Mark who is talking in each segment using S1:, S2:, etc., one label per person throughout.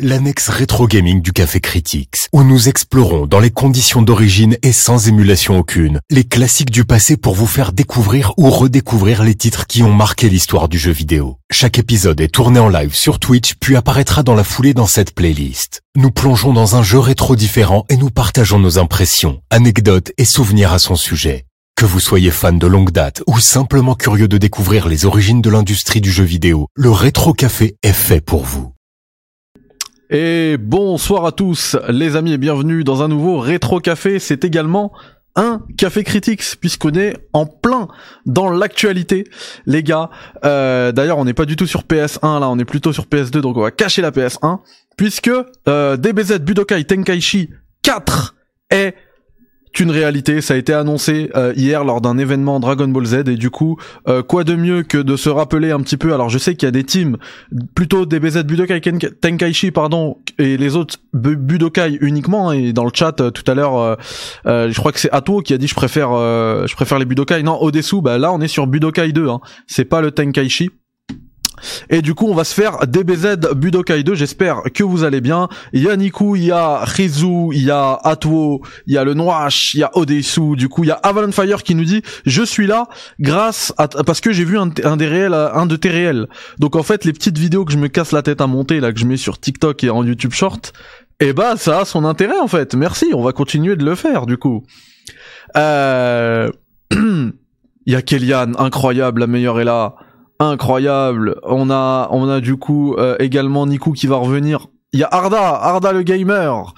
S1: L'annexe rétro gaming du Café Critics, où nous explorons dans les conditions d'origine et sans émulation aucune, les classiques du passé pour vous faire découvrir ou redécouvrir les titres qui ont marqué l'histoire du jeu vidéo. Chaque épisode est tourné en live sur Twitch puis apparaîtra dans la foulée dans cette playlist. Nous plongeons dans un jeu rétro différent et nous partageons nos impressions, anecdotes et souvenirs à son sujet. Que vous soyez fan de longue date ou simplement curieux de découvrir les origines de l'industrie du jeu vidéo, le Rétro Café est fait pour vous.
S2: Et bonsoir à tous les amis et bienvenue dans un nouveau Rétro Café. C'est également un Café Critics puisqu'on est en plein dans l'actualité les gars. Euh, D'ailleurs on n'est pas du tout sur PS1 là, on est plutôt sur PS2 donc on va cacher la PS1 puisque euh, DBZ Budokai Tenkaichi 4 est une réalité, ça a été annoncé euh, hier lors d'un événement Dragon Ball Z et du coup, euh, quoi de mieux que de se rappeler un petit peu? Alors je sais qu'il y a des teams plutôt DBZ Budokai Tenkaichi pardon et les autres Bu- Budokai uniquement hein, et dans le chat euh, tout à l'heure je crois que c'est Atwo qui a dit je préfère je préfère les Budokai. Non, Odesu bah là on est sur Budokai 2 hein. C'est pas le Tenkaichi. Et du coup, on va se faire DBZ Budokai 2. J'espère que vous allez bien. Il y a Niku, il y a Rizu, il y a Atwo, il y a le Noash, il y a Odesu. Du coup, il y a Avalon Fire qui nous dit je suis là grâce à parce que j'ai vu un, des réels, un de tes réels. Donc en fait, les petites vidéos que je me casse la tête à monter là que je mets sur TikTok et en YouTube Short, eh bah ça a son intérêt en fait. Merci. On va continuer de le faire du coup. Euh... Il y a Kellyanne, incroyable, la meilleure est là incroyable. On a, on a du coup euh, également Niku qui va revenir. Il y a Arda, Arda le gamer.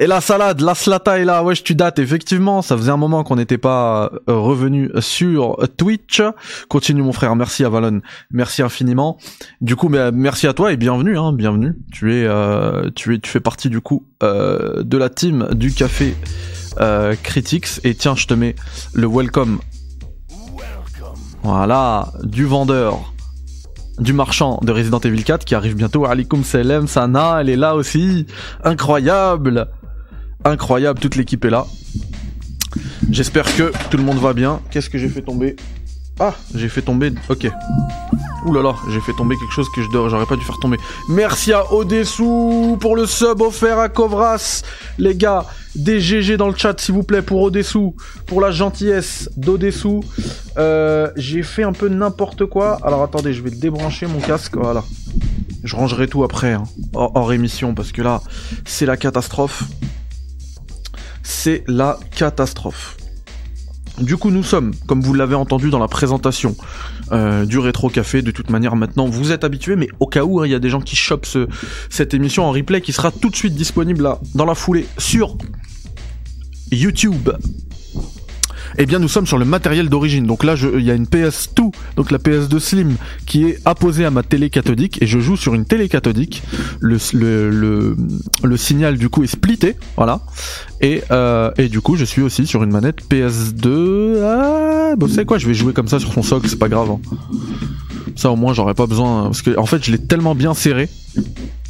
S2: Et la salade, la slata est là. Wesh, tu dates. Effectivement, ça faisait un moment qu'on n'était pas euh, revenu sur Twitch. Continue mon frère. Merci à Valon. Merci infiniment. Du coup, mais, merci à toi et bienvenue. Hein, bienvenue. Tu es, euh, tu es, tu fais partie du coup euh, de la team du café euh, Critics. Et tiens, je te mets le welcome voilà, du vendeur, du marchand de Resident Evil 4 qui arrive bientôt. Alikum Salam, Sana, elle est là aussi. Incroyable. Incroyable, toute l'équipe est là. J'espère que tout le monde va bien. Qu'est-ce que j'ai fait tomber? Ah, j'ai fait tomber... Ok. Ouh là j'ai fait tomber quelque chose que je j'aurais pas dû faire tomber. Merci à Odessou pour le sub offert à Kovras. Les gars, des GG dans le chat s'il vous plaît pour Odessou, pour la gentillesse d'Odessou. Euh, j'ai fait un peu n'importe quoi. Alors attendez, je vais débrancher mon casque. Voilà. Je rangerai tout après, hein, hors émission, parce que là, c'est la catastrophe. C'est la catastrophe. Du coup, nous sommes, comme vous l'avez entendu dans la présentation euh, du Rétro Café, de toute manière maintenant vous êtes habitués, mais au cas où hein, il y a des gens qui chopent ce- cette émission en replay qui sera tout de suite disponible dans la foulée sur YouTube. Eh bien, nous sommes sur le matériel d'origine. Donc là, il y a une PS2, donc la PS2 Slim, qui est apposée à ma télé cathodique et je joue sur une télé cathodique. Le, signal du coup est splitté, voilà. Et, euh, et du coup, je suis aussi sur une manette PS2. Ah, bah, vous savez quoi, je vais jouer comme ça sur son socle, c'est pas grave. hein. Ça au moins, j'aurais pas besoin parce que en fait, je l'ai tellement bien serré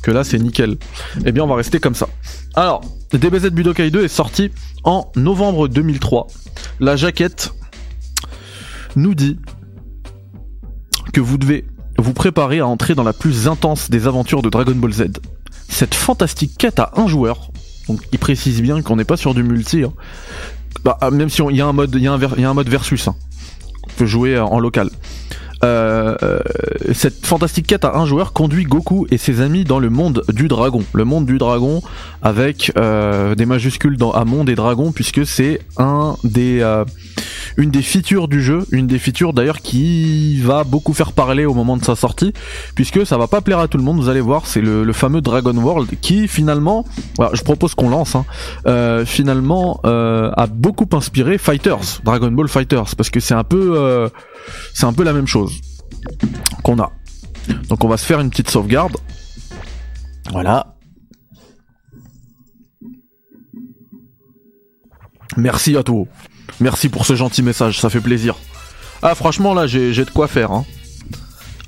S2: que là, c'est nickel. Eh bien, on va rester comme ça. Alors, DBZ Budokai 2 est sorti en novembre 2003. La jaquette nous dit que vous devez vous préparer à entrer dans la plus intense des aventures de Dragon Ball Z. Cette fantastique quête à un joueur, donc il précise bien qu'on n'est pas sur du multi, hein. Bah, même si il y y a un mode versus, hein. on peut jouer euh, en local. Euh, euh, cette fantastique quête à un joueur conduit Goku et ses amis dans le monde du dragon. Le monde du dragon avec euh, des majuscules dans à monde et dragon puisque c'est un des une des features du jeu, une des features d'ailleurs qui va beaucoup faire parler au moment de sa sortie puisque ça va pas plaire à tout le monde. Vous allez voir, c'est le, fameux Dragon World qui finalement, je propose qu'on lance, hein, finalement a beaucoup inspiré Fighters, Dragon Ball Fighters parce que c'est un peu euh, c'est un peu la même chose qu'on a. Donc on va se faire une petite sauvegarde. Voilà. Merci à toi. Merci pour ce gentil message, ça fait plaisir. Ah franchement là j'ai de quoi faire. Hein.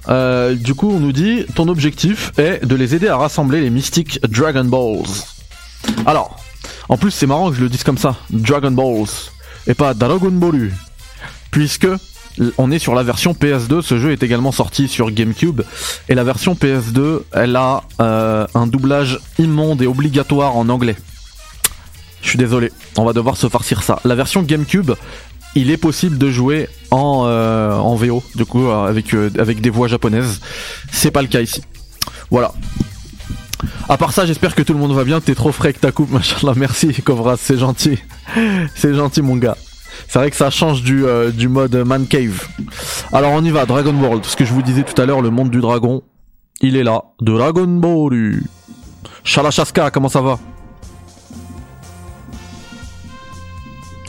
S2: Euh, du coup on nous dit ton objectif est de les aider à rassembler les mystiques Dragon Balls. Alors, en plus c'est marrant que je le dise comme ça, Dragon Balls, et pas Dragon Ballu. Puisque on est sur la version PS2, ce jeu est également sorti sur GameCube, et la version PS2, elle a euh, un doublage immonde et obligatoire en anglais. Je suis désolé, on va devoir se farcir ça. La version GameCube, il est possible de jouer en, euh, en VO, du coup, euh, avec, des voix japonaises. C'est pas le cas ici. Voilà. À part ça, j'espère que tout le monde va bien. T'es trop frais que ta coupe, machallah. Merci, Kovras, c'est gentil. c'est gentil, mon gars. C'est vrai que ça change du, euh, du mode Man Cave. Alors on y va, Dragon World. Ce que je vous disais tout à l'heure, le monde du dragon, il est là. Dragon Ball. Shalachaska, comment ça va?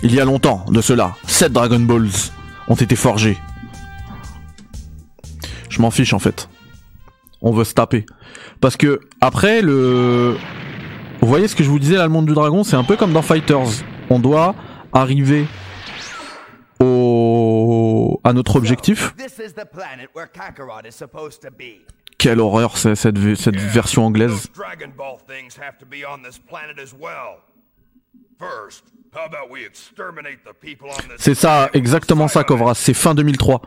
S2: Il y a longtemps de cela, 7 Dragon Balls ont été forgés. Je m'en fiche en fait. On veut se taper. Parce que après le... Vous voyez ce que je vous disais là, le monde du dragon, c'est un peu comme dans Fighters. On doit arriver. À notre objectif? Quelle horreur c'est cette, cette version anglaise.
S3: Those Dragon Ball things have to be on this planet as well. First, how about we exterminate the people on this
S2: C'est ça, exactement ça, Kovras. C'est fin 2003.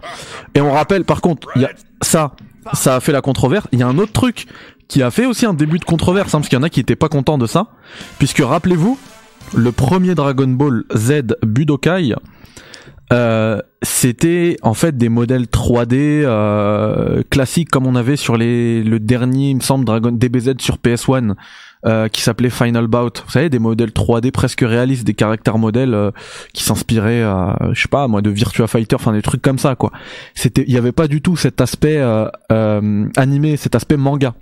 S2: Et on rappelle, par contre, il y a ça, ça a fait la controverse. Il y a un autre truc qui a fait aussi un début de controverse, hein, parce qu'il y en a qui étaient pas contents de ça. Puisque, rappelez-vous, le premier Dragon Ball Z Budokai, euh, c'était en fait des modèles 3D euh, classiques comme on avait sur les le dernier, il me semble, Dragon DBZ sur PS1 euh, qui s'appelait Final Bout. Vous savez, des modèles 3D presque réalistes, des caractères modèles euh, qui s'inspiraient, euh, je sais pas, moi, de Virtua Fighter, enfin des trucs comme ça, quoi. C'était, il y avait pas du tout cet aspect euh, animé, cet aspect manga.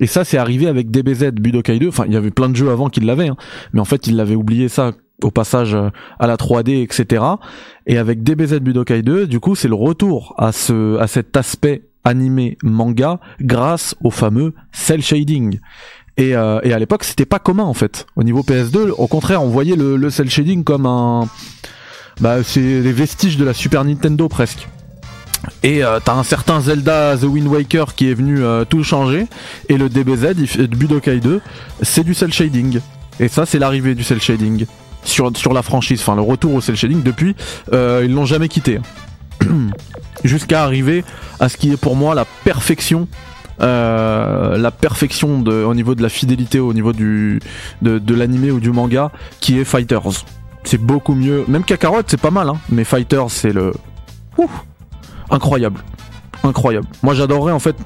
S2: Et ça, c'est arrivé avec DBZ Budokai 2. Enfin, il y avait plein de jeux avant qui l'avaient, hein. mais en fait, ils l'avaient oublié ça au passage euh, à la 3D, etc. Et avec DBZ Budokai 2, du coup, c'est le retour à ce, à cet aspect animé manga grâce au fameux cel shading. Et, euh, à l'époque, c'était pas commun en fait. Au niveau PS2, au contraire, on voyait le, le cel shading comme un, bah, c'est les vestiges de la Super Nintendo presque. Et euh, t'as un certain Zelda The Wind Waker qui est venu euh, tout changer. Et le DBZ, Budokai 2, c'est du cel shading. Et ça, c'est l'arrivée du cel shading sur, la franchise. Enfin, le retour au cel shading depuis, euh, ils l'ont jamais quitté. Jusqu'à arriver à ce qui est pour moi la perfection. euh, la perfection au niveau de la fidélité, au niveau du, de, l'animé ou du manga, qui est Fighters. C'est beaucoup mieux. Même Kakarot, c'est pas mal, hein, mais Fighters, c'est le. Incroyable. Incroyable. Moi j'adorerais en fait.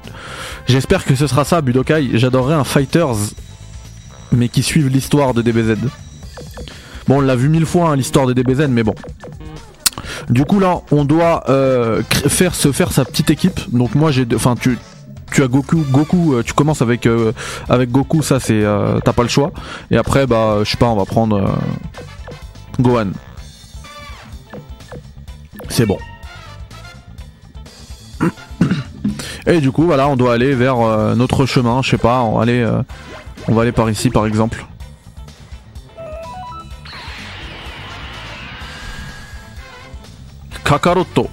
S2: J'espère que ce sera ça, Budokai. J'adorerais un Fighters, mais qui suive l'histoire de DBZ. Bon, on l'a vu mille fois, hein, l'histoire de DBZ, mais bon. Du coup là, on doit euh, faire se faire sa petite équipe. Donc moi j'ai, enfin tu, as Goku, Goku, euh, tu commences avec euh, avec Goku, ça c'est, euh, t'as pas le choix. Et après bah je sais pas, on va prendre Gohan. C'est bon. Et du coup, voilà, on doit aller vers notre chemin. Je sais pas, on va aller par ici, par exemple. Kakaroto.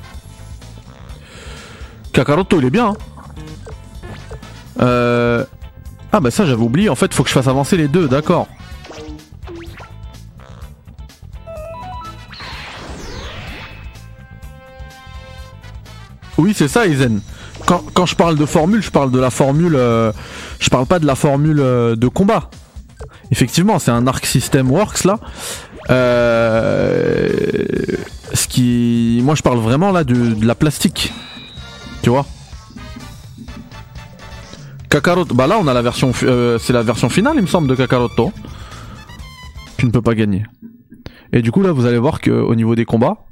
S2: Kakaroto, il est bien. hein. Euh... Ah bah ça j'avais oublié. En fait, faut que je fasse avancer les deux. D'accord. Oui, c'est ça. Quand, quand je parle de formule, je parle de la formule. euh, je parle pas de la formule euh, de combat. Effectivement, c'est un Arc System Works là. Euh, ce qui, moi, je parle vraiment là de, la plastique. Tu vois? Kakaroto, bah là on a la version, euh, c'est la version finale il me semble de Kakaroto. Tu ne peux pas gagner. Et du coup là vous allez voir que au niveau des combats,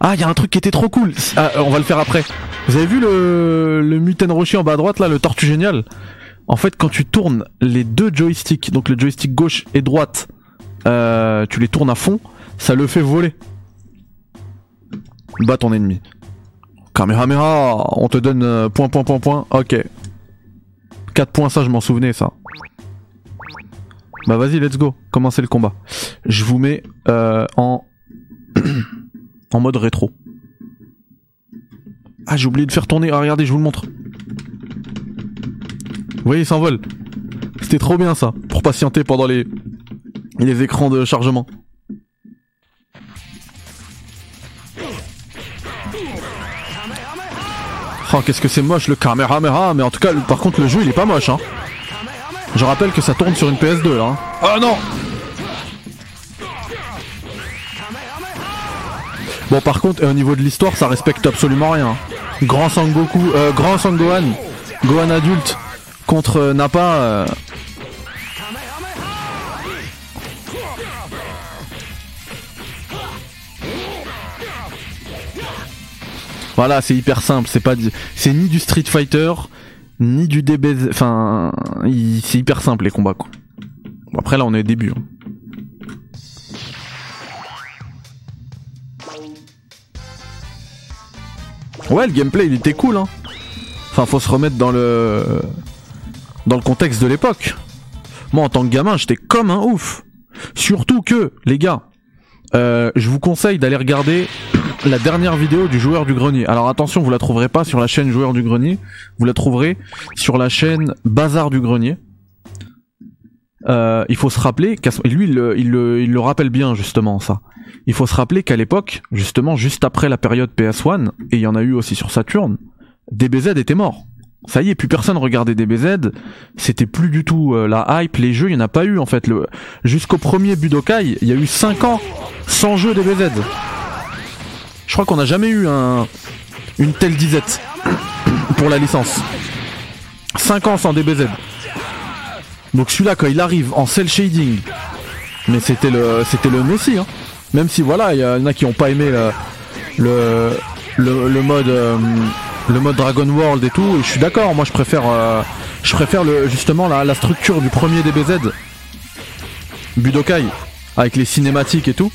S2: ah il y a un truc qui était trop cool. Ah, on va le faire après. Vous avez vu le le Muten en bas à droite là, le tortue génial? En fait quand tu tournes les deux joysticks, donc le joystick gauche et droite, euh, tu les tournes à fond, ça le fait voler. Bat ton ennemi. Kamehameha, on te donne euh, point point point point. Ok. 4 points, ça je m'en souvenais ça. Bah vas-y, let's go. Commencez le combat. Je vous mets euh, en en mode rétro. Ah, j'ai oublié de faire tourner. Ah, regardez, je vous le montre. Vous voyez, il s'envole. C'était trop bien ça, pour patienter pendant les les écrans de chargement. Oh, qu'est-ce que c'est moche le Kamehameha, mais en tout cas, le- par contre, le jeu il est pas moche, hein. Je rappelle que ça tourne sur une PS2 là. hein. Oh non Bon, par contre, au niveau de l'histoire, ça respecte absolument rien. hein. Grand Sangoku, euh, Grand Sangohan, Gohan adulte contre euh, Nappa. euh, Voilà, c'est hyper simple. C'est pas, c'est ni du Street Fighter, ni du DBZ. Enfin, c'est hyper simple les combats quoi. Bon, après là, on est au début. hein. Ouais, le gameplay il était cool. Hein. Enfin, faut se remettre dans le dans le contexte de l'époque. Moi, en tant que gamin, j'étais comme un ouf. Surtout que, les gars, euh, je vous conseille d'aller regarder la dernière vidéo du joueur du grenier. Alors attention, vous la trouverez pas sur la chaîne joueur du grenier, vous la trouverez sur la chaîne Bazar du grenier. Euh, il faut se rappeler, et lui il le, il, il le rappelle bien justement ça. Il faut se rappeler qu'à l'époque, justement juste après la période PS1, et il y en a eu aussi sur Saturn, DBZ était mort. Ça y est, plus personne regardait DBZ, c'était plus du tout euh, la hype, les jeux, il n'y en a pas eu en fait. Jusqu'au premier Budokai, il y a eu 5 ans sans jeu DBZ. Je crois qu'on n'a jamais eu un, une telle disette pour la licence. 5 ans sans DBZ. Donc celui-là, quand il arrive en cel shading, mais c'était le, c'était le Messi. Hein. Même si voilà, il y en a qui ont pas aimé le, mode, euh, le mode Dragon World et tout. Et je suis d'accord. Moi, je préfère, euh, je préfère justement la, la structure du premier DBZ, Budokai, avec les cinématiques et tout.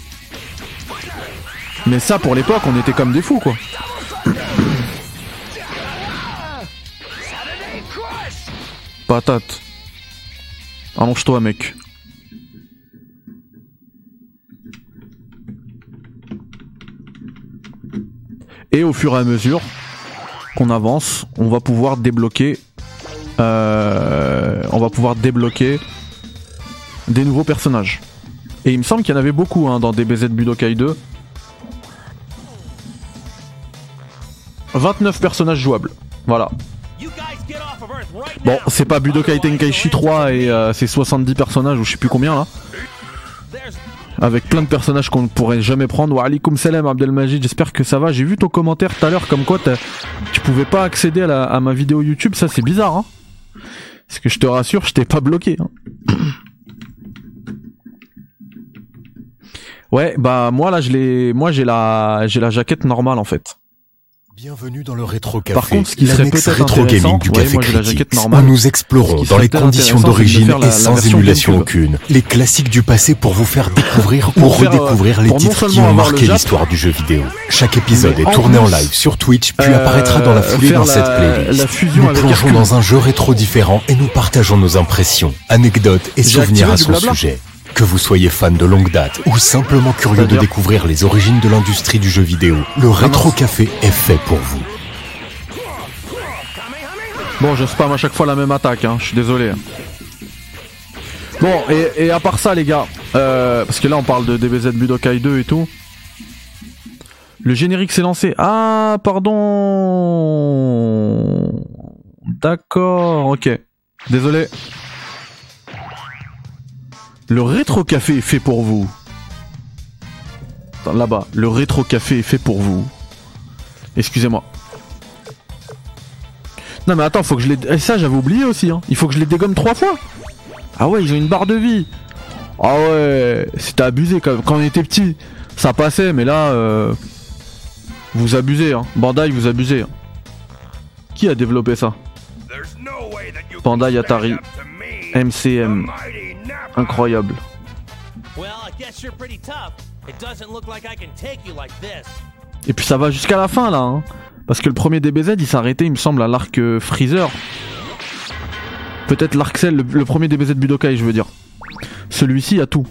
S2: Mais ça, pour l'époque, on était comme des fous, quoi. Patate. Allonge-toi, mec. Et au fur et à mesure qu'on avance, on va pouvoir débloquer. euh, on va pouvoir débloquer des nouveaux personnages. Et il me semble qu'il y en avait beaucoup hein, dans DBZ Budokai 2. 29 personnages jouables. Voilà. Bon, c'est pas Budokai Tenkaichi 3 et euh, c'est 70 personnages ou je sais plus combien là. Avec plein de personnages qu'on ne pourrait jamais prendre. Wa alaikum salam Abdelmajid, j'espère que ça va. J'ai vu ton commentaire tout à l'heure comme quoi tu pouvais pas accéder à ma vidéo YouTube, ça c'est bizarre hein. Parce que je te rassure, je t'ai pas bloqué. hein. Ouais, bah moi là je l'ai moi j'ai la j'ai la jaquette normale en fait.
S1: Bienvenue dans le Rétro Café.
S2: Par contre, ce qui serait peut-être
S1: rétro gaming du Café Critique,
S2: normale.
S1: où nous explorons dans les conditions d'origine et sans émulation aucune, les classiques du passé pour vous faire découvrir ou
S2: euh,
S1: redécouvrir les titres qui ont marqué l'histoire du jeu vidéo. Chaque épisode est tourné en live sur Twitch, puis
S2: euh,
S1: apparaîtra dans la foulée dans cette
S2: la-
S1: playlist.
S2: la fusion
S1: nous plongeons dans un jeu rétro différent et nous partageons nos impressions, anecdotes et souvenirs à son sujet. Que vous soyez fan de longue date ou simplement curieux de découvrir les origines de l'industrie du jeu vidéo, le Rétro Café est fait pour vous.
S2: Bon, je spam à chaque fois la même attaque, hein, je suis désolé. Bon, et, et à part ça, les gars, euh, parce que là on parle de DBZ Budokai 2 et tout. Le générique s'est lancé. Ah, pardon. D'accord, ok. Désolé. Le rétro café est fait pour vous. Attends, Là-bas, le rétro café est fait pour vous. Excusez-moi. Non mais attends, faut que je les... Et ça j'avais oublié aussi, hein. Il faut que je les dégomme trois fois Ah ouais, ils ont une barre de vie Ah ouais, c'était abusé quand, quand on était petit. Ça passait, mais là... euh, Vous abusez, hein. Bandai, vous abusez. hein. Qui a développé ça? Bandai Atari. MCM. Incroyable. Et puis ça va jusqu'à la fin là, hein. Parce que le premier DBZ il s'arrêtait, il me semble, à l'arc euh, Freezer. Peut-être l'arc Cell, le, le premier DBZ Budokai, je veux dire. Celui-ci a tout.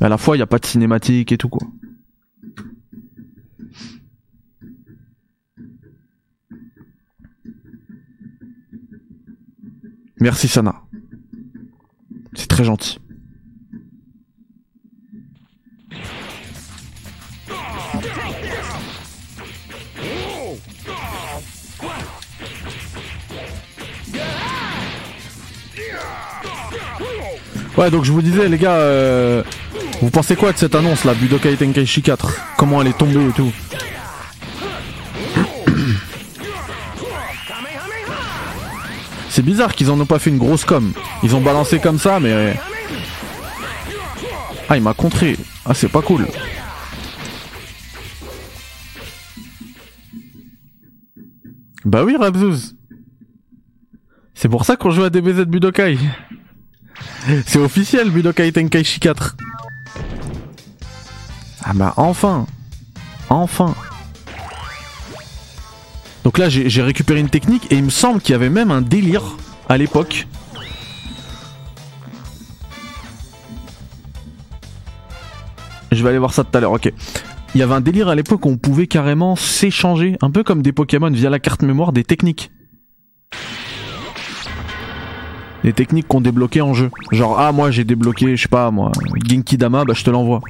S2: Mais à la fois, il n'y a pas de cinématique et tout quoi. Merci Sana. C'est très gentil. Ouais, donc je vous disais, les gars, euh, vous pensez quoi de cette annonce là, Budokai Tenkaichi 4 Comment elle est tombée et tout? C'est bizarre qu'ils en ont pas fait une grosse com. Ils ont balancé comme ça, mais. Ah, il m'a contré. Ah, c'est pas cool. Bah oui, Rabzouz. C'est pour ça qu'on joue à DBZ Budokai. C'est officiel, Budokai Tenkaichi 4. Ah bah enfin Enfin Donc là j'ai récupéré une technique et il me semble qu'il y avait même un délire à l'époque. Je vais aller voir ça tout à l'heure, ok. Il y avait un délire à l'époque où on pouvait carrément s'échanger, un peu comme des Pokémon via la carte mémoire, des techniques. Des techniques qu'on débloquait en jeu. Genre, ah, moi j'ai débloqué, je sais pas, moi, Genki Dama, bah je te l'envoie.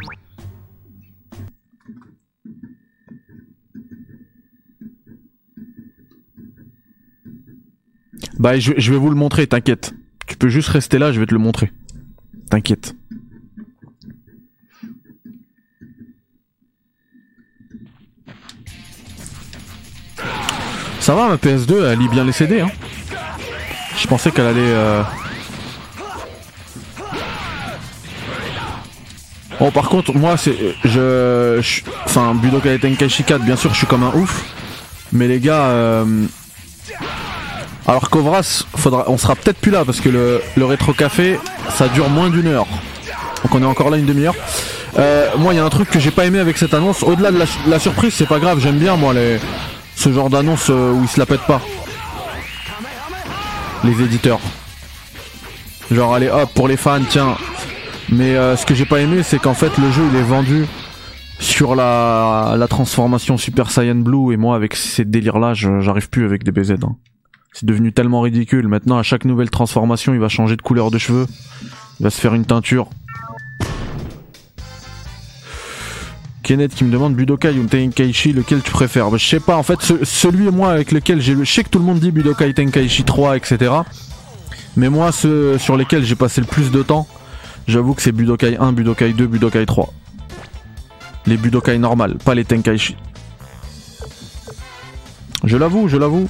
S2: Bah, je, vais vous le montrer, t'inquiète. Tu peux juste rester là, je vais te le montrer. T'inquiète. Ça va, ma PS2, elle lit bien les CD, hein. Je pensais qu'elle allait. euh, Bon, par contre, moi, c'est. Je. je- Enfin, Budokai Tenkaichi 4, bien sûr, je suis comme un ouf. Mais les gars. euh, Alors, Kovras, faudra... on sera peut-être plus là parce que le, le rétro café, ça dure moins d'une heure. Donc, on est encore là une demi-heure. Euh, moi, il y a un truc que j'ai pas aimé avec cette annonce. Au-delà de la, la surprise, c'est pas grave, j'aime bien, moi, les... ce genre d'annonce euh, où ils se la pètent pas. Les éditeurs. Genre, allez hop, pour les fans, tiens. Mais euh, ce que j'ai pas aimé, c'est qu'en fait, le jeu, il est vendu sur la, la transformation Super Saiyan Blue. Et moi, avec ces délires-là, je- j'arrive plus avec des BZ. hein. C'est devenu tellement ridicule. Maintenant, à chaque nouvelle transformation, il va changer de couleur de cheveux. Il va se faire une teinture. Kenneth qui me demande Budokai ou Tenkaichi, lequel tu préfères? Bah, Je sais pas, en fait, ce- celui moi avec lequel j'ai. Je sais que tout le monde dit Budokai Tenkaichi 3, etc. Mais moi, ceux sur lesquels j'ai passé le plus de temps, j'avoue que c'est Budokai 1, Budokai 2, Budokai 3. Les Budokai normales, pas les Tenkaichi. Je l'avoue, je l'avoue.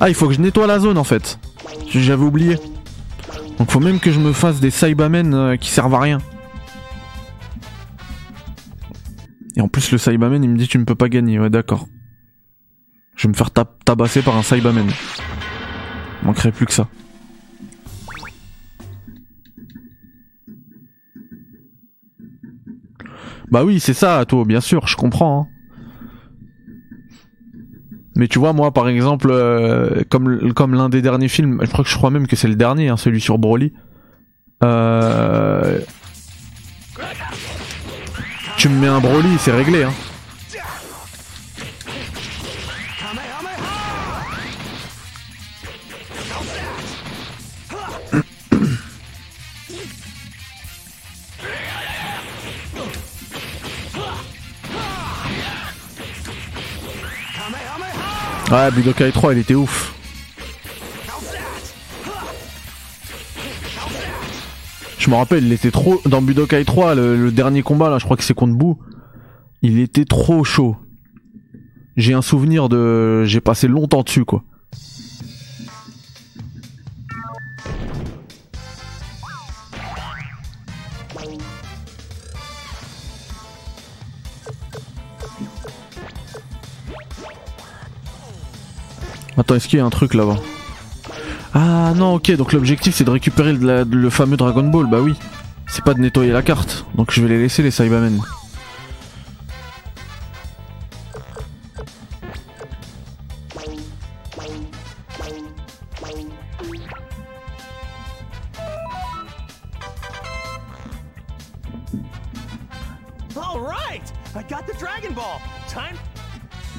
S2: Ah, il faut que je nettoie la zone en fait. J'avais oublié. Donc faut même que je me fasse des Saibamen euh, qui servent à rien. Et en plus le Saibamen il me dit tu ne peux pas gagner, ouais d'accord. Je vais me faire tab- tabasser par un Saibamen. Manquerait plus que ça. Bah oui, c'est ça, toi, bien sûr, je comprends. hein. Mais tu vois, moi, par exemple, euh, comme, comme l'un des derniers films, je crois que je crois même que c'est le dernier, hein, celui sur Broly. Euh... Tu me mets un Broly, c'est réglé. Hein. Ouais, Budokai 3, il était ouf. Je me rappelle, il était trop. Dans Budokai 3, le, le dernier combat, là, je crois que c'est contre Boo. Il était trop chaud. J'ai un souvenir de. J'ai passé longtemps dessus, quoi. Attends, est-ce qu'il y a un truc là-bas Ah non, ok, donc l'objectif c'est de récupérer le, la- le fameux Dragon Ball, bah oui. C'est pas de nettoyer la carte, donc je vais les laisser les Cybermen.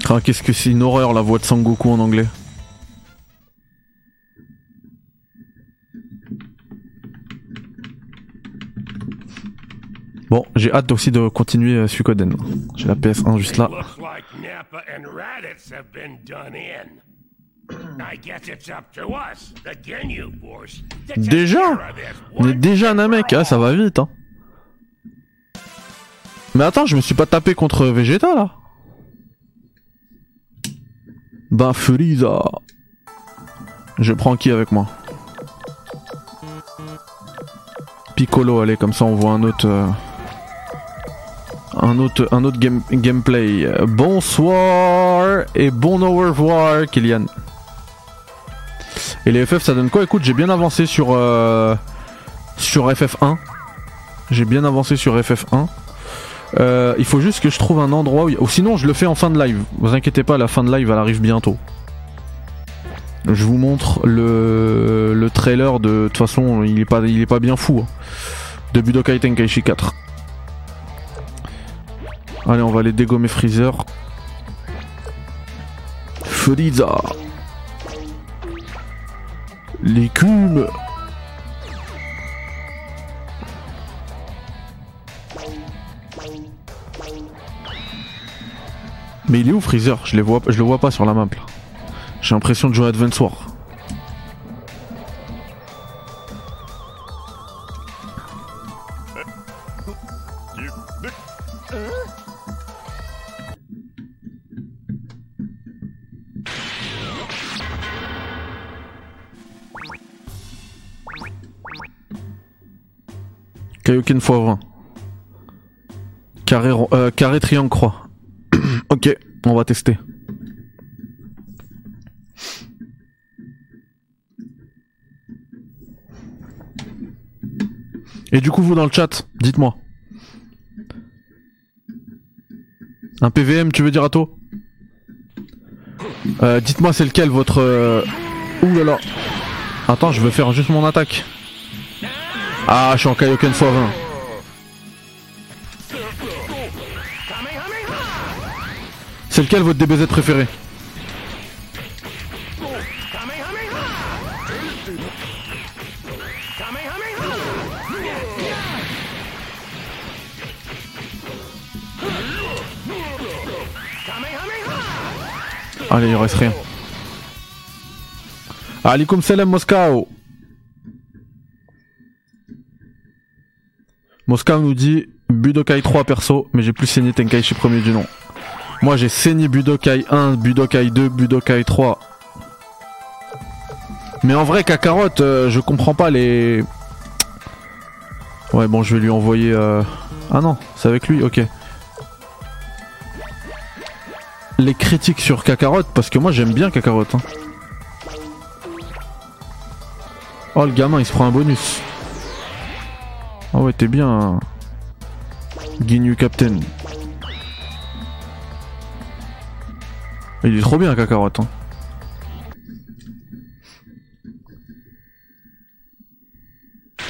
S2: Ah, qu'est-ce que c'est une horreur la voix de Sangoku en anglais. Bon, j'ai hâte aussi de continuer euh, Suikoden. J'ai la PS1 juste là. Déjà On est déjà un
S3: and
S2: mec,
S3: for
S2: ah, ça va vite. Hein. Mais attends, je me suis pas tapé contre Vegeta là. Bah Frieza. Je prends qui avec moi? Piccolo, allez, comme ça on voit un autre. euh, Un autre, un autre game- gameplay. Bonsoir et bon au revoir, Kylian. Et les FF, ça donne quoi? Écoute, j'ai bien avancé sur euh, sur FF1. J'ai bien avancé sur FF1. Euh, il faut juste que je trouve un endroit où. Ou sinon, je le fais en fin de live. Vous inquiétez pas, la fin de live, elle arrive bientôt. Je vous montre le, le trailer de. De toute façon, il est pas, il est pas bien fou. hein, de Budokai Tenkaichi 4. Allez, on va aller dégommer Freezer. Frieza. L'écume. Mais il est où Freezer? Je, le vois pas sur la map là. J'ai l'impression de jouer Advance War. Kaioken x20. Carré, rond- euh, carré triangle croix. ok, on va tester. Et du coup, vous dans le chat, dites-moi. Un PVM, tu veux dire Ato? Euh, Dites-moi, c'est lequel votre. Euh... Ouh là là. Attends, je veux faire juste mon attaque. Ah, je suis en Kaioken x20. C'est lequel votre DBZ préféré? Allez, il reste rien. Alikum salam Moscow. Moscow nous dit Budokai 3 perso, mais j'ai plus saigné Tenkaichi premier du nom. Moi j'ai saigné Budokai 1, Budokai 2, Budokai 3. Mais en vrai, Kakarot, euh, je comprends pas les. Ouais, bon, je vais lui envoyer. euh, Ah non, c'est avec lui, ok. Les critiques sur Kakarot, parce que moi j'aime bien Kakarot. hein. Oh, le gamin, il se prend un bonus. Ah ouais, t'es bien. Ginyu Captain. Il est trop bien, Kakarot. hein.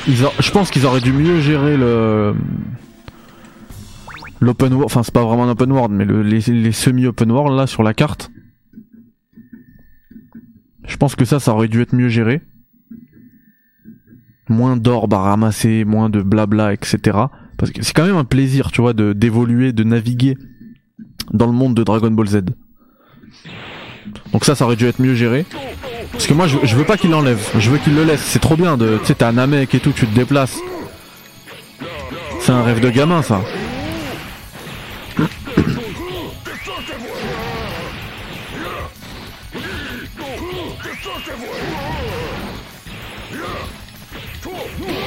S2: Je pense qu'ils auraient dû mieux gérer le. L'open world. Enfin, c'est pas vraiment un open world, mais le- les, les semi-open world là sur la carte. Je pense que ça, ça aurait dû être mieux géré. Moins d'orbes à ramasser, moins de blabla, etc. Parce que c'est quand même un plaisir, tu vois, de d'évoluer, de naviguer dans le monde de Dragon Ball Z. Donc ça, ça aurait dû être mieux géré. Parce que moi, je, je veux pas qu'il l'enlève. Je veux qu'il le laisse. C'est trop bien de, tu sais, t'as un Namek et tout, tu te déplaces. C'est un rêve de gamin, ça.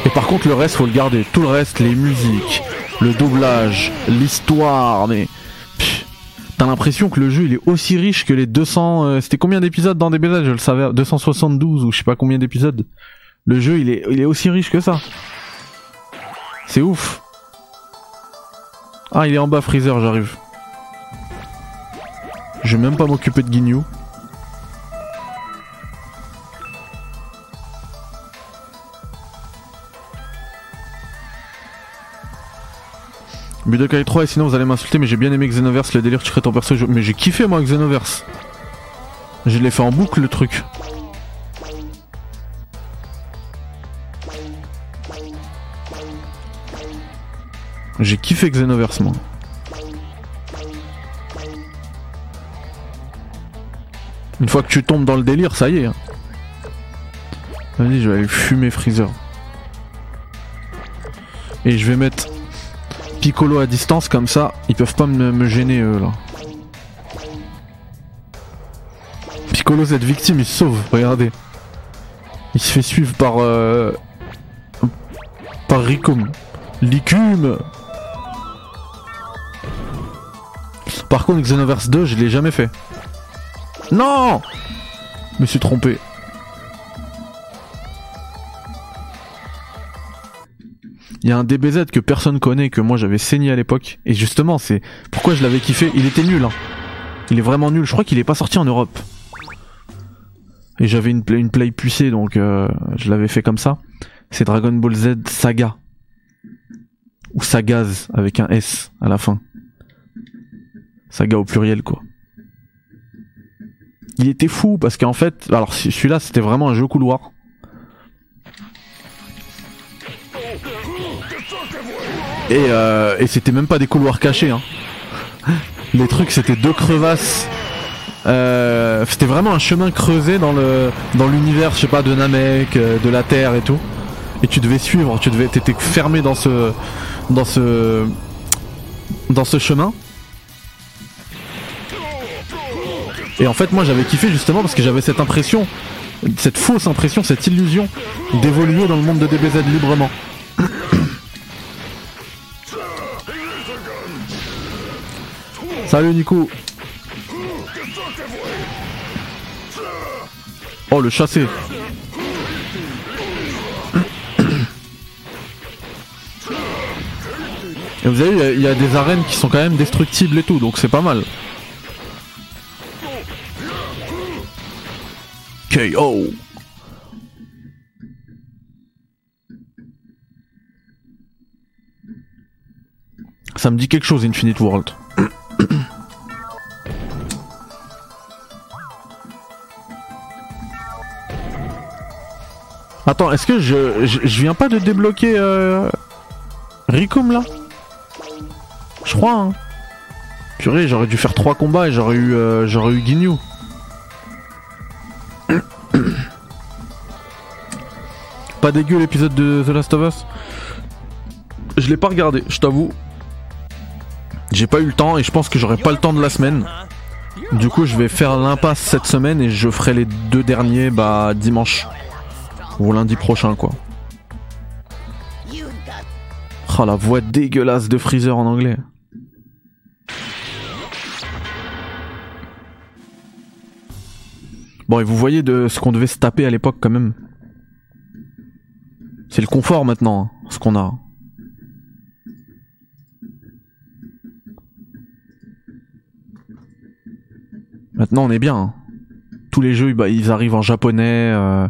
S2: Et par contre, le reste, faut le garder. Tout le reste, les musiques, le doublage, l'histoire, mais. T'as l'impression que le jeu il est aussi riche que les 200. euh, C'était combien d'épisodes dans DBZ Je le savais, 272 ou je sais pas combien d'épisodes. Le jeu il est, il est aussi riche que ça. C'est ouf. Ah, il est en bas, Freezer, j'arrive. Je vais même pas m'occuper de Ginyu. Budokai 3 et sinon vous allez m'insulter mais j'ai bien aimé Xenoverse le délire tu crées ton perso mais j'ai kiffé moi Xenoverse. Je l'ai fait en boucle le truc. J'ai kiffé Xenoverse moi. Une fois que tu tombes dans le délire ça y est hein. vas-y je vais aller fumer Freezer. Et je vais mettre Piccolo à distance comme ça, ils peuvent pas me, gêner eux là. Piccolo cette victime il se sauve, regardez. Il se fait suivre par euh, par Ricum. Licume Par contre Xenoverse 2 je l'ai jamais fait. Non Je me suis trompé. Il y a un DBZ que personne connaît, que moi j'avais saigné à l'époque. Et justement, c'est pourquoi je l'avais kiffé. Il était nul, hein. Il est vraiment nul. Je crois qu'il est pas sorti en Europe. Et j'avais une play, pucée, donc euh, je l'avais fait comme ça. C'est Dragon Ball Z Saga. Ou Sagaz, avec un S à la fin. Saga au pluriel, quoi. Il était fou, parce qu'en fait, alors celui-là, c'était vraiment un jeu couloir. Et, euh, et c'était même pas des couloirs cachés. Hein. Les trucs, c'était deux crevasses. Euh, c'était vraiment un chemin creusé dans le dans l'univers, je sais pas, de Namek, euh, de la Terre et tout. Et tu devais suivre, tu devais, t'étais fermé dans ce dans ce dans ce chemin. Et en fait, moi, j'avais kiffé justement parce que j'avais cette impression, cette fausse impression, cette illusion d'évoluer dans le monde de DBZ librement. Salut Nico. Oh le chassé. Vous avez vu, il y a- il y, a des arènes qui sont quand même destructibles et tout, donc c'est pas mal. KO. Ça me dit quelque chose Infinite World. Attends, est-ce que je, viens pas de débloquer euh, Ricum là? Je crois hein. Purée, j'aurais dû faire trois combats et j'aurais eu euh, j'aurais eu Ginyu. pas dégueu l'épisode de The Last of Us? Je l'ai pas regardé, je t'avoue. J'ai pas eu le temps et je pense que j'aurai pas le temps de la semaine. Du coup, je vais faire l'impasse cette semaine et je ferai les deux derniers bah dimanche ou lundi prochain quoi. Oh la voix dégueulasse de Freezer en anglais. Bon et vous voyez de ce qu'on devait se taper à l'époque quand même. C'est le confort maintenant, hein, ce qu'on a. Maintenant on est bien. hein. Tous les jeux bah, ils arrivent en japonais, euh,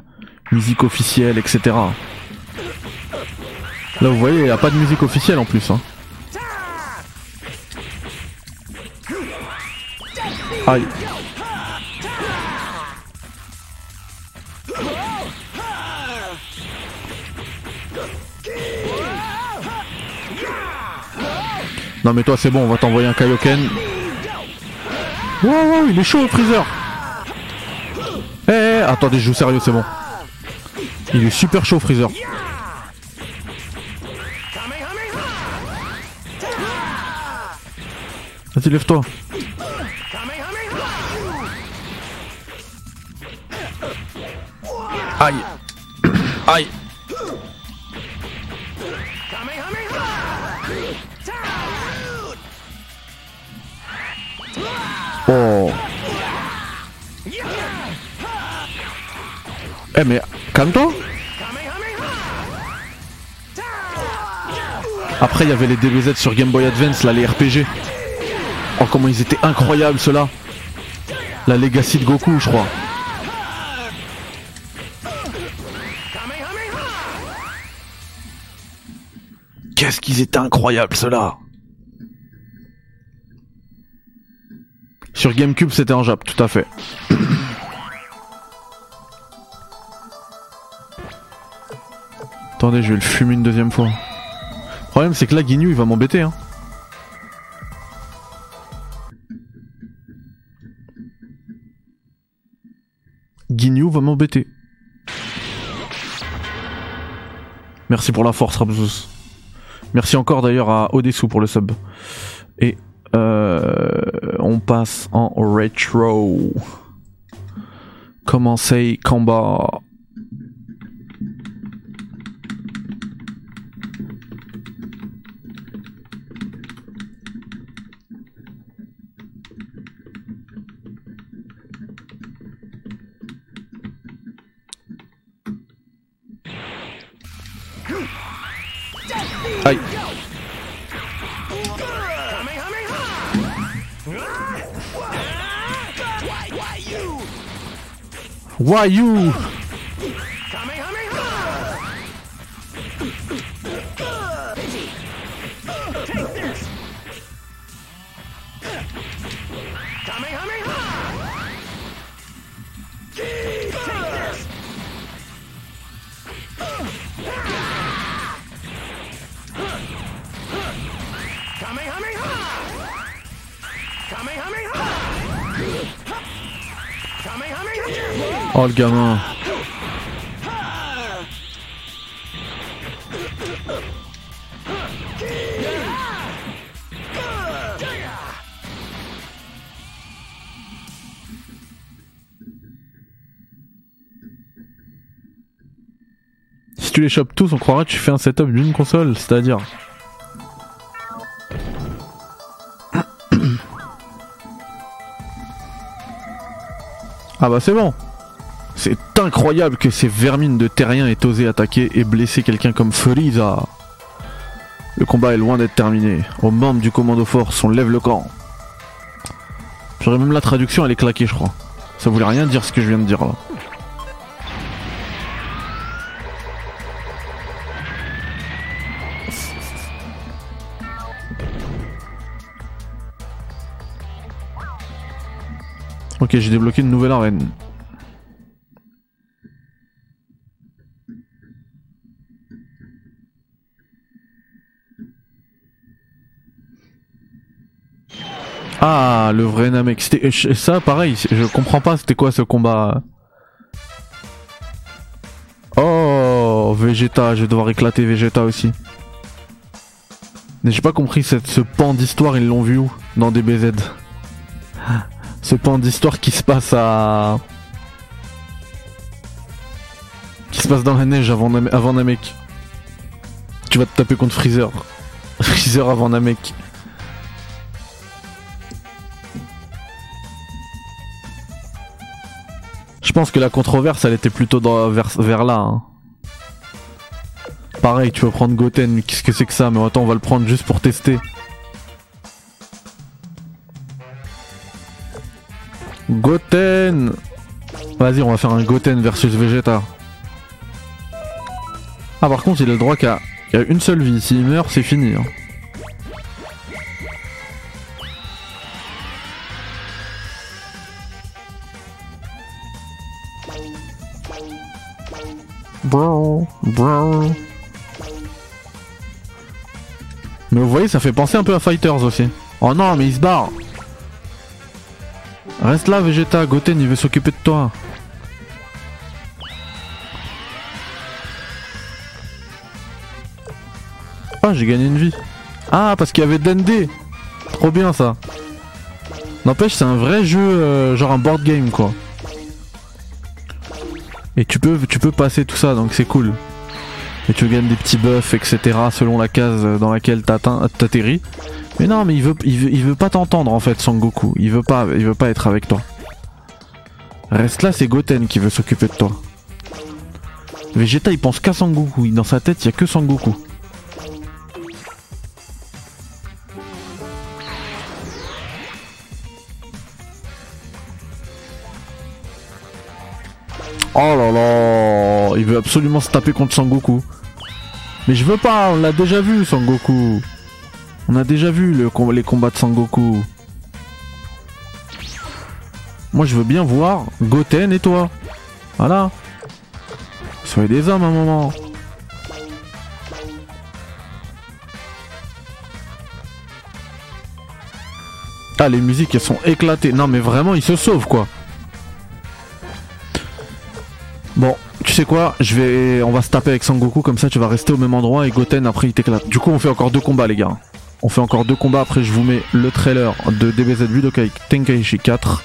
S2: musique officielle, etc. Là vous voyez, il n'y a pas de musique officielle en plus. Hein. Aïe. Non mais toi c'est bon, on va t'envoyer un Kaioken. Wow, il est chaud Freezer Eh, eh, attendez, je joue sérieux, c'est bon. Il est super chaud Freezer. Vas-y, lève-toi. Aïe. Aïe. Eh mais calme-toi Après il y avait les DBZ sur Game Boy Advance, là les RPG. Oh comment ils étaient incroyables ceux-là La Legacy de Goku je crois. Qu'est-ce qu'ils étaient incroyables ceux-là Sur GameCube c'était en Jap, tout à fait. Attendez, je vais le fumer une deuxième fois. Le problème c'est que là Guignou il va m'embêter hein. Va m'embêter. Merci pour la force Rabzus. Merci encore d'ailleurs à Odessou pour le sub. Et on passe en retro. Commencez combat? Why you? Oh le gamin. Si tu les chopes tous, on croirait que tu fais un setup d'une console, c'est-à-dire. Ah bah c'est bon. C'est incroyable que ces vermines de terriens aient osé attaquer et blesser quelqu'un comme Frieza. Le combat est loin d'être terminé. Aux membres du commando force, on lève le camp. J'aurais même la traduction, elle est claquée, je crois. Ça voulait rien dire ce que je viens de dire là. Ok, j'ai débloqué une nouvelle arène. Ah, le vrai Namek. C'était euh, ça, pareil. Je comprends pas. C'était quoi ce combat? Oh, Vegeta. Je vais devoir éclater Vegeta aussi. Mais j'ai pas compris cette, ce pan d'histoire. Ils l'ont vu où? Dans DBZ. Ce pan d'histoire qui se passe à. Qui se passe dans la neige avant, Nam- avant Namek. Tu vas te taper contre Freezer. Freezer avant Namek. Pense que la controverse, elle était plutôt vers, vers là. hein. Pareil, tu vas prendre Goten, qu'est-ce que c'est que ça? Mais attends, on va le prendre juste pour tester. Goten Vas-y, on va faire un Goten versus Vegeta. Ah, par contre, il a le droit qu'à une seule vie. S'il meurt, c'est fini. hein. Bro, bro. Mais vous voyez, ça fait penser un peu à Fighters aussi. Oh non, mais il se barre. Reste là, Vegeta. Goten, il veut s'occuper de toi. Ah, j'ai gagné une vie. Ah, parce qu'il y avait Dende. Trop bien ça. N'empêche, c'est un vrai jeu, euh, genre un board game quoi. Et tu peux, tu peux passer tout ça, donc c'est cool. Et tu gagnes des petits buffs, etc. selon la case dans laquelle t'atterris. Mais non, mais il veut, veut, pas t'entendre en fait, Sangoku. Il veut pas, il veut pas être avec toi. Reste là, c'est Goten qui veut s'occuper de toi. Vegeta, il pense qu'à Sangoku. Dans sa tête, il y a que Sangoku. Oh là là, il veut absolument se taper contre Sangoku. Mais je veux pas, on l'a déjà vu Sangoku. On a déjà vu les combats de Sangoku. Moi je veux bien voir Goten et toi. Voilà. Soyez des hommes à un moment. Ah les musiques elles sont éclatées. Non mais vraiment ils se sauvent quoi. Tu sais quoi Je vais, on va se taper avec Sangoku comme ça, tu vas rester au même endroit et Goten après il t'éclate. Du coup, on fait encore deux combats, les gars. On fait encore deux combats. Après, je vous mets le trailer de DBZ Budokai Tenkaichi 4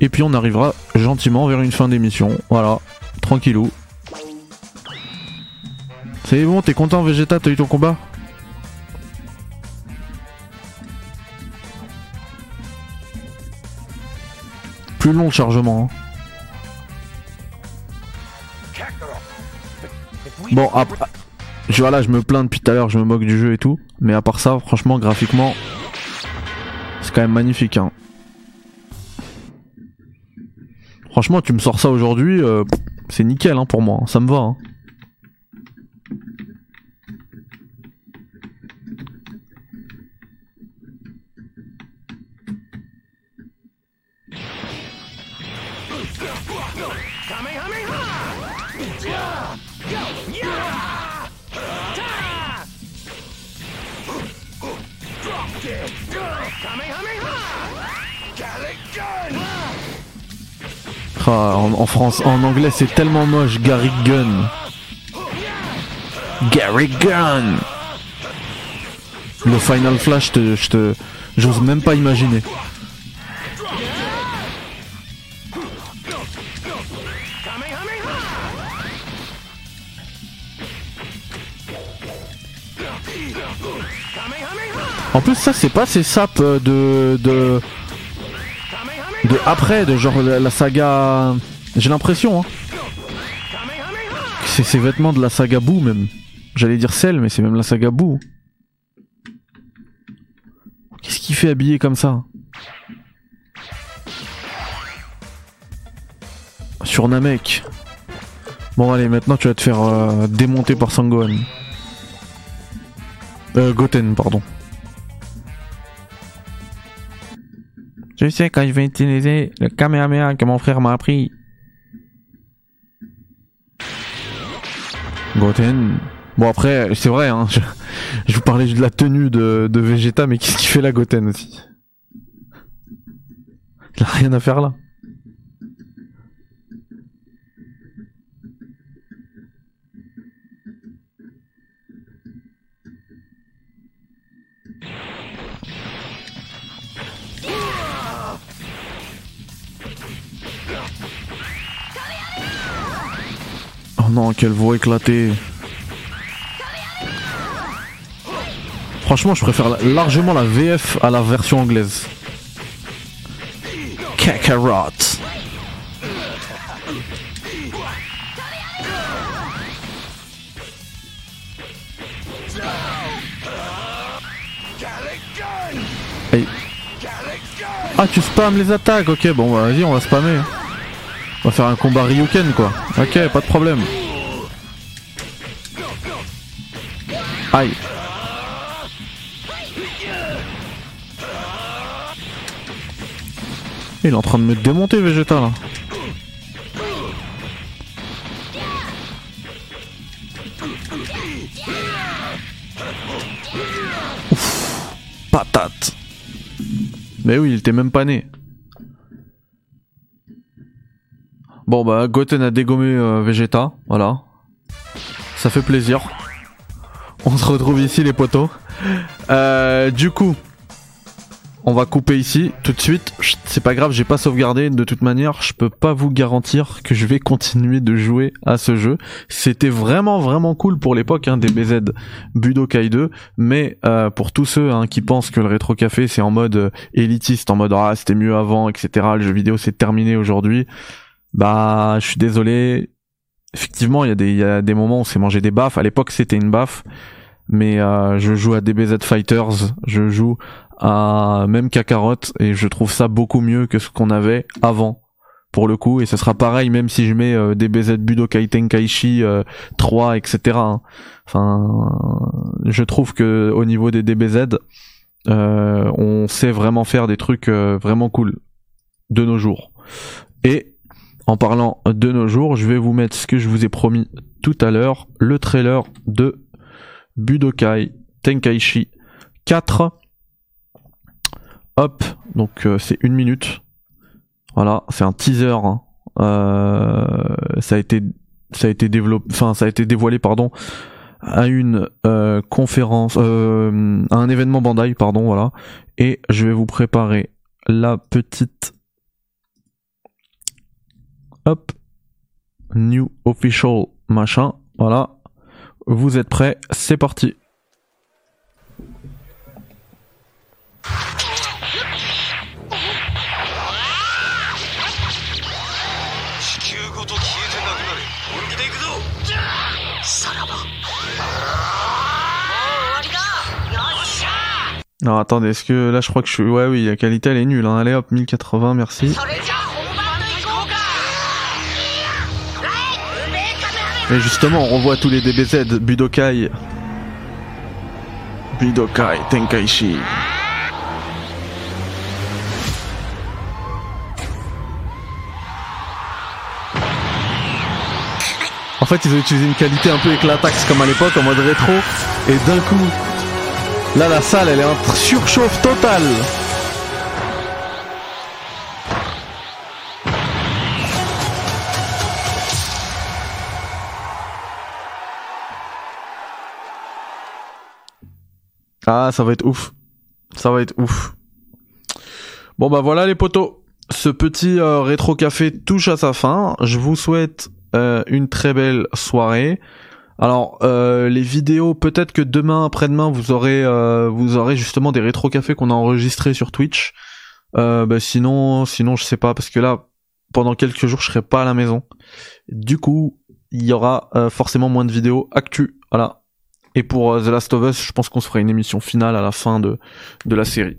S2: et puis on arrivera gentiment vers une fin d'émission. Voilà, tranquillou. C'est bon, t'es content, Vegeta T'as eu ton combat? Plus long le chargement. hein. Bon, après, je, je me plains depuis tout à l'heure, je me moque du jeu et tout. Mais à part ça, franchement, graphiquement, c'est quand même magnifique. Hein. Franchement, tu me sors ça aujourd'hui, euh, c'est nickel hein, pour moi, ça me va. hein. En, France, en anglais, c'est tellement moche. Gary Gunn. Gary Gunn. Le Final Flash, je te, j'ose même pas imaginer. En plus, ça, c'est pas ces saps euh, de, après, de genre la, saga. J'ai l'impression, hein. C'est ces vêtements de la saga Boo, même. J'allais dire Cell, mais c'est même la saga Boo. Qu'est-ce qu'il fait habillé comme ça? Sur Namek. Bon, allez, maintenant tu vas te faire euh, démonter par Sangohan. Euh, Goten, pardon. Je sais quand je vais utiliser le Kamehameha que mon frère m'a appris. Goten. Bon après, c'est vrai, hein, je, je vous parlais de la tenue de, de Vegeta, mais qu'est-ce qu'il fait là, Goten aussi? Il a rien à faire là. Non, quelle voix éclatée. Franchement, je préfère la- largement la VF à la version anglaise. Kakarot. Ah, tu spams les attaques, ok, bon, bah, vas-y, on va spammer. On va faire un combat Ryuken, quoi. Ok, pas de problème. Aïe. Il est en train de me démonter Vegeta là. Ouf, patate. Mais oui, il était même pas né. Bon bah Goten a dégommé euh, Vegeta, voilà. Ça fait plaisir. On se retrouve ici les potos. Euh, du coup, on va couper ici tout de suite. C'est pas grave, j'ai pas sauvegardé. De toute manière, je peux pas vous garantir que je vais continuer de jouer à ce jeu. C'était vraiment vraiment cool pour l'époque hein, des BZ Budokai 2, mais euh, pour tous ceux hein, qui pensent que le rétro café c'est en mode euh, élitiste, en mode ah c'était mieux avant, etc. Le jeu vidéo c'est terminé aujourd'hui. Bah, je suis désolé. Effectivement, il y, a des- moments où c'est manger des baffes. À l'époque, c'était une baffe. Mais euh, je joue à DBZ Fighters, je joue à même Kakarot et je trouve ça beaucoup mieux que ce qu'on avait avant pour le coup et ce sera pareil même si je mets euh, DBZ Budokai Tenkaichi euh, 3 etc hein. enfin je trouve que au niveau des DBZ euh, on sait vraiment faire des trucs euh, vraiment cool de nos jours et en parlant de nos jours je vais vous mettre ce que je vous ai promis tout à l'heure le trailer de Budokai Tenkaichi 4 hop donc euh, c'est une minute. Voilà c'est un teaser ça a été dévoilé pardon à une euh, conférence euh, à un événement Bandai pardon voilà. Et je vais vous préparer la petite Hop. New official machin. Voilà. Vous êtes prêts C'est parti. Non, attendez, est-ce que là je crois que je suis. Ouais, oui, la qualité elle est nulle. Hein. Allez hop, 1080, merci. Et justement, on voit tous les DBZ, Budokai. Budokai Tenkaichi. En fait, ils ont utilisé une qualité un peu éclataxe comme à l'époque, en mode rétro. Et d'un coup, là, la salle, elle est en surchauffe totale. Ah, ça va être ouf. Ça va être ouf. Bon bah voilà les potos. Ce petit euh, rétro café touche à sa fin. Je vous souhaite euh, une très belle soirée. Alors euh, les vidéos, peut-être que demain, après-demain, vous aurez euh, vous aurez justement des rétro cafés qu'on a enregistrés sur Twitch. Bah, sinon, sinon je sais pas parce que là, pendant quelques jours, je serai pas à la maison. Du coup, il y aura forcément moins de vidéos actu. Voilà, et pour euh, The Last of Us, je pense qu'on se fera une émission finale à la fin de, de la série.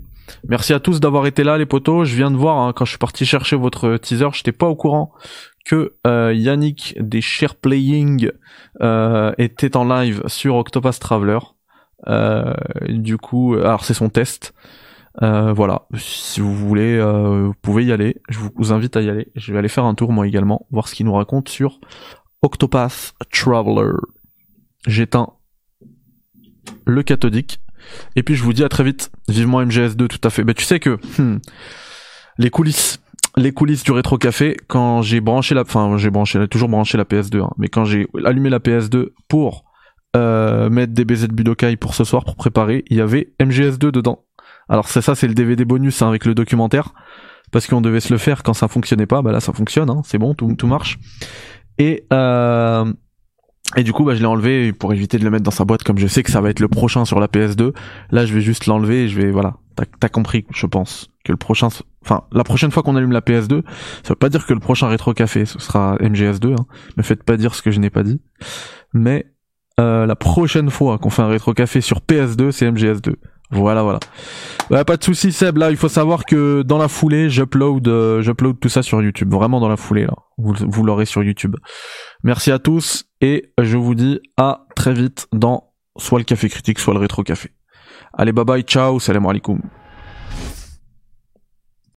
S2: Merci à tous d'avoir été là les potos. Je viens de voir hein, quand je suis parti chercher votre teaser, j'étais pas au courant que euh, Yannick des Share Playing euh, était en live sur Octopus Traveler. Euh, du coup, alors c'est son test. Euh, voilà, si vous voulez, euh, vous pouvez y aller. Je vous invite à y aller. Je vais aller faire un tour moi également, voir ce qu'il nous raconte sur Octopath Traveler. J'éteins le cathodique. Et puis je vous dis à très vite. Vivement MGS2, tout à fait. Bah tu sais que hmm, les coulisses, les coulisses du rétro café, quand j'ai branché la, enfin j'ai branché, toujours branché la PS2, hein, mais quand j'ai allumé la PS2 pour euh, mettre des BZ Budokai pour ce soir pour préparer, il y avait MGS2 dedans. Alors c'est ça, c'est le DVD bonus hein, avec le documentaire, parce qu'on devait se le faire quand ça fonctionnait pas. Bah là ça fonctionne, hein, c'est bon, tout, tout marche. Et euh, et du coup, bah, je l'ai enlevé pour éviter de le mettre dans sa boîte, comme je sais que ça va être le prochain sur la PS2. Là, je vais juste l'enlever et je vais, voilà. T'as, compris, je pense, que le prochain, enfin, la prochaine fois qu'on allume la PS2, ça veut pas dire que le prochain rétro café, ce sera MGS2, hein. Me faites pas dire ce que je n'ai pas dit. Mais, euh, la prochaine fois qu'on fait un rétro café sur PS2, c'est MGS2. Voilà, voilà. Bah, pas de souci, Seb. Là, il faut savoir que dans la foulée, j'upload, euh, j'upload tout ça sur YouTube. Vraiment dans la foulée, là. Vous, vous l'aurez sur YouTube. Merci à tous et je vous dis à très vite dans soit le café critique, soit le rétro café. Allez, bye bye, ciao, salam alaikum.